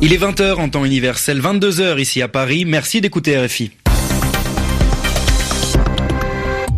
Il est 20h en temps universel, 22h ici à Paris. Merci d'écouter RFI.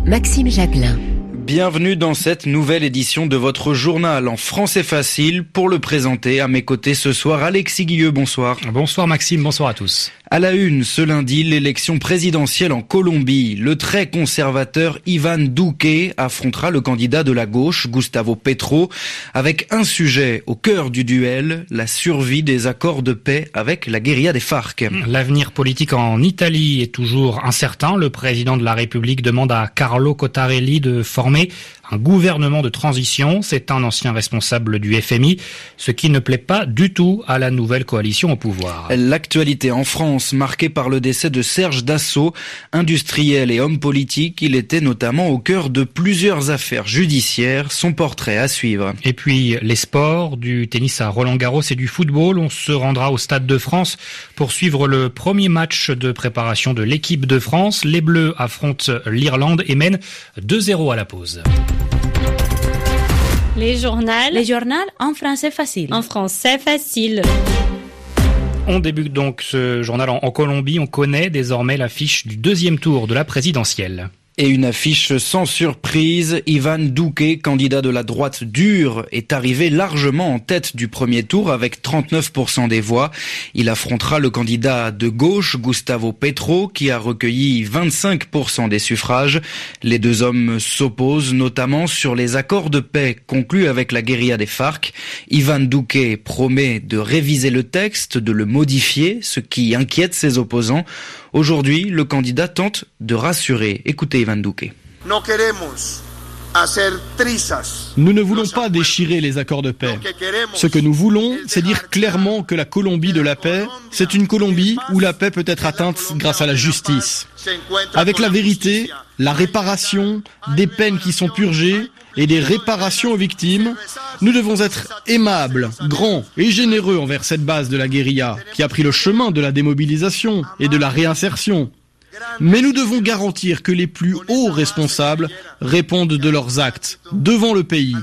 Maxime Jacquelin. Bienvenue dans cette nouvelle édition de votre journal en français facile. Pour le présenter, à mes côtés ce soir, Alexis Guilleux, bonsoir. Bonsoir Maxime, bonsoir à tous. À la une, ce lundi, l'élection présidentielle en Colombie. Le très conservateur Ivan Duque affrontera le candidat de la gauche, Gustavo Petro, avec un sujet au cœur du duel, la survie des accords de paix avec la guérilla des FARC. L'avenir politique en Italie est toujours incertain. Le président de la République demande à Carlo Cottarelli de former un gouvernement de transition. C'est un ancien responsable du FMI, ce qui ne plaît pas du tout à la nouvelle coalition au pouvoir. L'actualité en France, marquée par le décès de Serge Dassault, industriel et homme politique, il était notamment au cœur de plusieurs affaires judiciaires. Son portrait à suivre. Et puis les sports, du tennis à Roland Garros et du football. On se rendra au Stade de France pour suivre le premier match de préparation de l'équipe de France. Les Bleus affrontent l'Irlande et mènent 2-0 à la pause. Les journaux. Les journaux en français facile. En français facile. On débute donc ce journal en, Colombie. On connaît désormais l'affiche du deuxième tour de la présidentielle. Et une affiche sans surprise, Ivan Duque, candidat de la droite dure, est arrivé largement en tête du premier tour avec 39% des voix. Il affrontera le candidat de gauche, Gustavo Petro, qui a recueilli 25% des suffrages. Les deux hommes s'opposent notamment sur les accords de paix conclus avec la guérilla des FARC. Ivan Duque promet de réviser le texte, de le modifier, ce qui inquiète ses opposants. Aujourd'hui, le candidat tente de rassurer. Écoutez Duque. Nous ne voulons pas déchirer les accords de paix. Ce que nous voulons, c'est dire clairement que la Colombie de la paix, c'est une Colombie où la paix peut être atteinte grâce à la justice. Avec la vérité, la réparation, des peines qui sont purgées et des réparations aux victimes, nous devons être aimables, grands et généreux envers cette base de la guérilla qui a pris le chemin de la démobilisation et de la réinsertion. Mais nous devons garantir que les plus hauts responsables répondent de leurs actes devant le pays,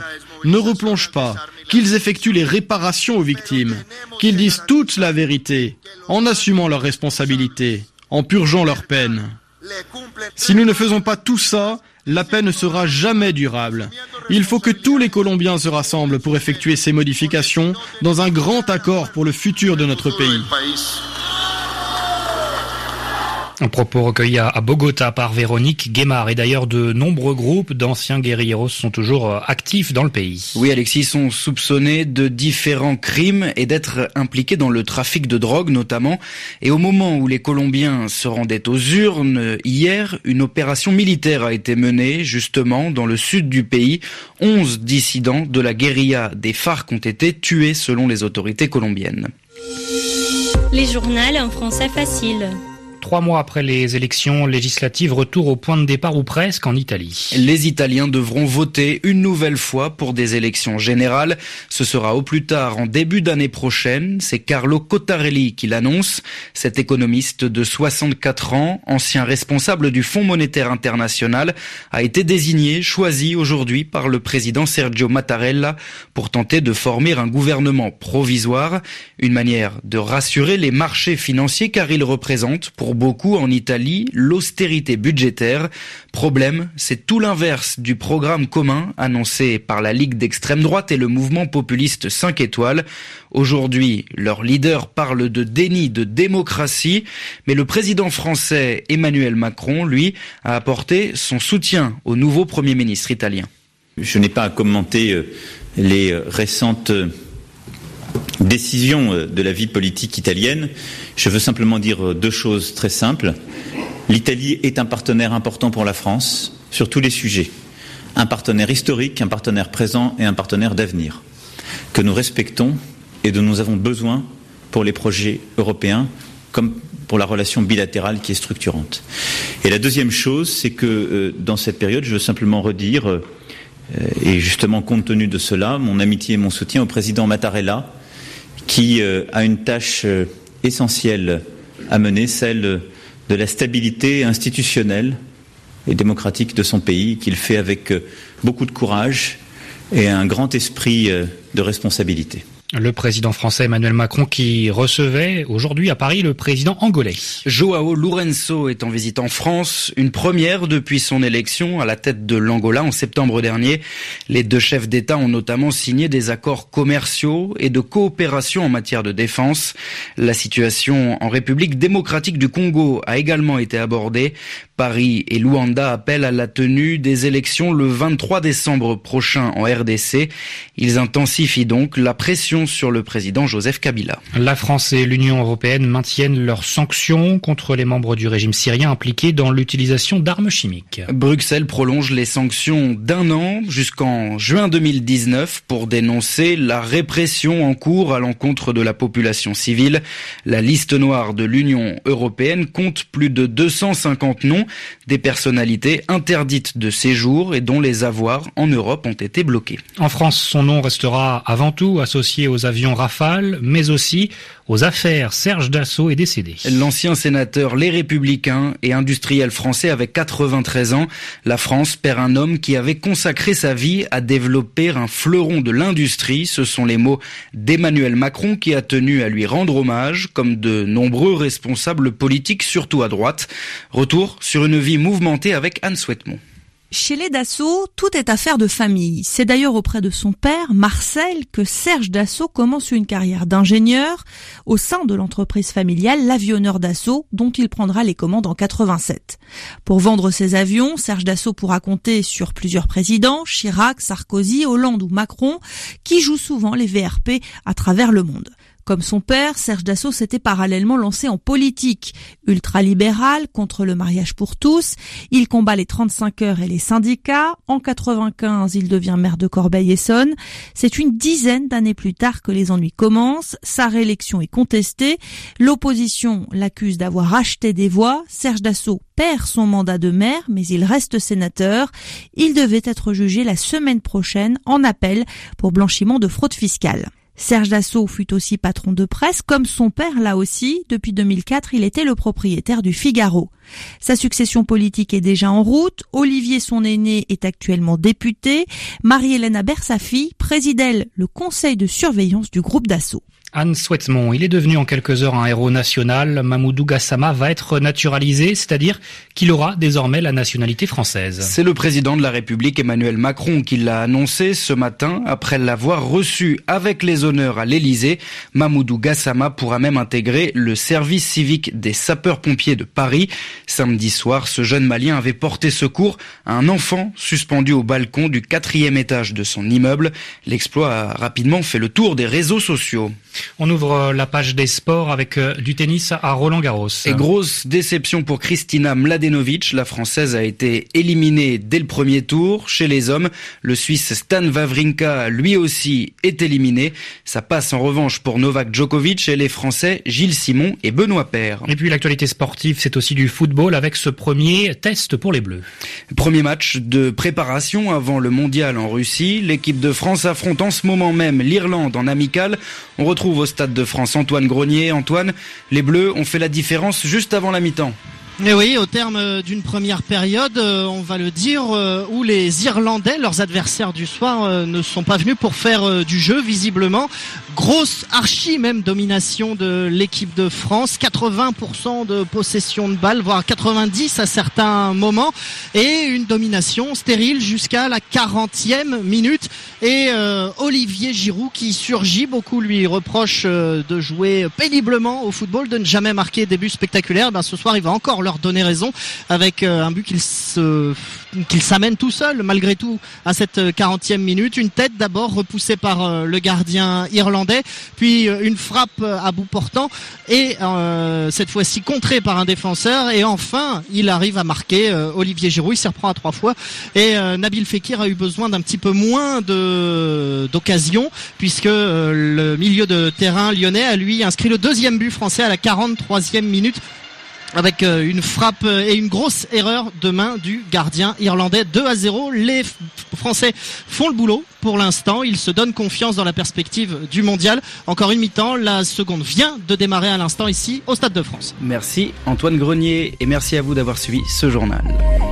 ne replongent pas, qu'ils effectuent les réparations aux victimes, qu'ils disent toute la vérité, en assumant leurs responsabilités, en purgeant leurs peines. Si nous ne faisons pas tout ça, la paix ne sera jamais durable. Il faut que tous les Colombiens se rassemblent pour effectuer ces modifications dans un grand accord pour le futur de notre pays. Un propos recueilli à Bogota par Véronique Guémard. Et d'ailleurs, de nombreux groupes d'anciens guerrilleros sont toujours euh, actifs dans le pays. Oui, Alexis, sont soupçonnés de différents crimes et d'être impliqués dans le trafic de drogue notamment. Et au moment où les Colombiens se rendaient aux urnes, hier, une opération militaire a été menée justement dans le sud du pays. Onze dissidents de la guérilla des FARC ont été tués selon les autorités colombiennes. Les journaux en français facile. Trois mois après les élections législatives, retour au point de départ ou presque en Italie. Les Italiens devront voter une nouvelle fois pour des élections générales. Ce sera au plus tard en début d'année prochaine. C'est Carlo Cottarelli qui l'annonce. Cet économiste de 64 ans, ancien responsable du Fonds monétaire international, a été désigné, choisi aujourd'hui par le président Sergio Mattarella pour tenter de former un gouvernement provisoire. Une manière de rassurer les marchés financiers car il représente pour beaucoup en Italie l'austérité budgétaire. Problème, c'est tout l'inverse du programme commun annoncé par la Ligue d'extrême droite et le mouvement populiste 5 étoiles. Aujourd'hui, leur leader parle de déni de démocratie, mais le président français Emmanuel Macron, lui, a apporté son soutien au nouveau Premier ministre italien. Je n'ai pas à commenter euh, les euh, récentes euh, décision euh, de la vie politique italienne, je veux simplement dire euh, deux choses très simples. L'Italie est un partenaire important pour la France sur tous les sujets. Un partenaire historique, un partenaire présent et un partenaire d'avenir que nous respectons et dont nous avons besoin pour les projets européens comme pour la relation bilatérale qui est structurante. Et la deuxième chose, c'est que euh, dans cette période, je veux simplement redire, et justement compte tenu de cela, mon amitié et mon soutien au président Mattarella, qui euh, a une tâche euh, essentielle à mener, celle de la stabilité institutionnelle et démocratique de son pays, qu'il fait avec euh, beaucoup de courage et un grand esprit de responsabilité. Le président français Emmanuel Macron qui recevait aujourd'hui à Paris le président angolais. Joao Lourenço est en visite en France, une première depuis son élection à la tête de l'Angola en septembre dernier. Les deux chefs d'État ont notamment signé des accords commerciaux et de coopération en matière de défense. La situation en République démocratique du Congo a également été abordée. Paris et Luanda appellent à la tenue des élections le 23 décembre prochain en RDC. Ils intensifient donc la pression sur le président Joseph Kabila. La France et l'Union européenne maintiennent leurs sanctions contre les membres du régime syrien impliqués dans l'utilisation d'armes chimiques. Bruxelles prolonge les sanctions d'un an jusqu'en juin 2019 pour dénoncer la répression en cours à l'encontre de la population civile. La liste noire de l'Union européenne compte plus de 250 noms des personnalités interdites de séjour et dont les avoirs en Europe ont été bloqués. En France, son nom restera avant tout associé aux avions Rafale, mais aussi aux affaires. Serge Dassault est décédé. L'ancien sénateur Les Républicains et industriel français avec 93 ans, la France perd un homme qui avait consacré sa vie à développer un fleuron de l'industrie. Ce sont les mots d'Emmanuel Macron qui a tenu à lui rendre hommage, comme de nombreux responsables politiques, surtout à droite. Retour sur une vie mouvementée avec Anne Souhaitemont. Chez les Dassault, tout est affaire de famille. C'est d'ailleurs auprès de son père, Marcel, que Serge Dassault commence une carrière d'ingénieur au sein de l'entreprise familiale L'Avionneur Dassault, dont il prendra les commandes en 87. Pour vendre ses avions, Serge Dassault pourra compter sur plusieurs présidents, Chirac, Sarkozy, Hollande ou Macron, qui jouent souvent les VRP à travers le monde. Comme son père, Serge Dassault s'était parallèlement lancé en politique. Ultralibéral, contre le mariage pour tous, il combat les 35 heures et les syndicats. En 95, il devient maire de Corbeil-Essonne. C'est une dizaine d'années plus tard que les ennuis commencent. Sa réélection est contestée. L'opposition l'accuse d'avoir acheté des voix. Serge Dassault perd son mandat de maire, mais il reste sénateur. Il devait être jugé la semaine prochaine en appel pour blanchiment de fraude fiscale. Serge Dassault fut aussi patron de presse, comme son père là aussi. Depuis 2004, il était le propriétaire du Figaro. Sa succession politique est déjà en route. Olivier, son aîné, est actuellement député. Marie-Hélène Aber, sa fille, préside elle le conseil de surveillance du groupe Dassault. Anne Souhaitemont, il est devenu en quelques heures un héros national. Mamoudou Gassama va être naturalisé, c'est-à-dire qu'il aura désormais la nationalité française. C'est le président de la République Emmanuel Macron qui l'a annoncé ce matin après l'avoir reçu avec les honneurs à l'Élysée. Mamoudou Gassama pourra même intégrer le service civique des sapeurs-pompiers de Paris. Samedi soir, ce jeune Malien avait porté secours à un enfant suspendu au balcon du quatrième étage de son immeuble. L'exploit a rapidement fait le tour des réseaux sociaux. On ouvre euh, la page des sports avec euh, du tennis à Roland Garros. Et grosse déception pour Kristina Mladenovic. La Française a été éliminée dès le premier tour. Chez les hommes, le Suisse Stan Wawrinka, lui aussi, est éliminé. Ça passe en revanche pour Novak Djokovic et les Français Gilles Simon et Benoît Paire. Et puis l'actualité sportive, c'est aussi du football avec ce premier test pour les Bleus. Premier match de préparation avant le mondial en Russie. L'équipe de France affronte en ce moment même l'Irlande en amical. On retrouve Stade de France Antoine Grenier. Antoine, les Bleus ont fait la différence juste avant la mi-temps. Et oui, au terme d'une première période, euh, on va le dire, euh, où les Irlandais, leurs adversaires du soir, euh, ne sont pas venus pour faire du jeu, visiblement. Grosse archi même domination de l'équipe de France, 80% de possession de balles, voire 90 à certains moments, et une domination stérile jusqu'à la 40e minute. Et Olivier Giroud qui surgit, beaucoup lui reproche de jouer péniblement au football, de ne jamais marquer des buts spectaculaires. Ben, ce soir, il va encore leur donner raison avec euh, un but qu'il se qu'il s'amène tout seul malgré tout à cette 40e minute. Une tête d'abord repoussée par euh, le gardien irlandais, puis euh, une frappe à bout portant et cette fois-ci contrée par un défenseur et enfin il arrive à marquer Olivier Giroud. Il s'y reprend à trois fois et Nabil Fekir a eu besoin d'un petit peu moins de d'occasion puisque le milieu de terrain lyonnais a lui inscrit le deuxième but français à la 43e minute avec euh, une frappe euh, et une grosse erreur de main du gardien irlandais. 2 à 0 les Français font le boulot pour l'instant. Ils se donnent confiance dans la perspective du mondial. Encore une mi-temps. La seconde vient de démarrer à l'instant ici au Stade de France. Merci Antoine Grenier. Et merci à vous d'avoir suivi ce journal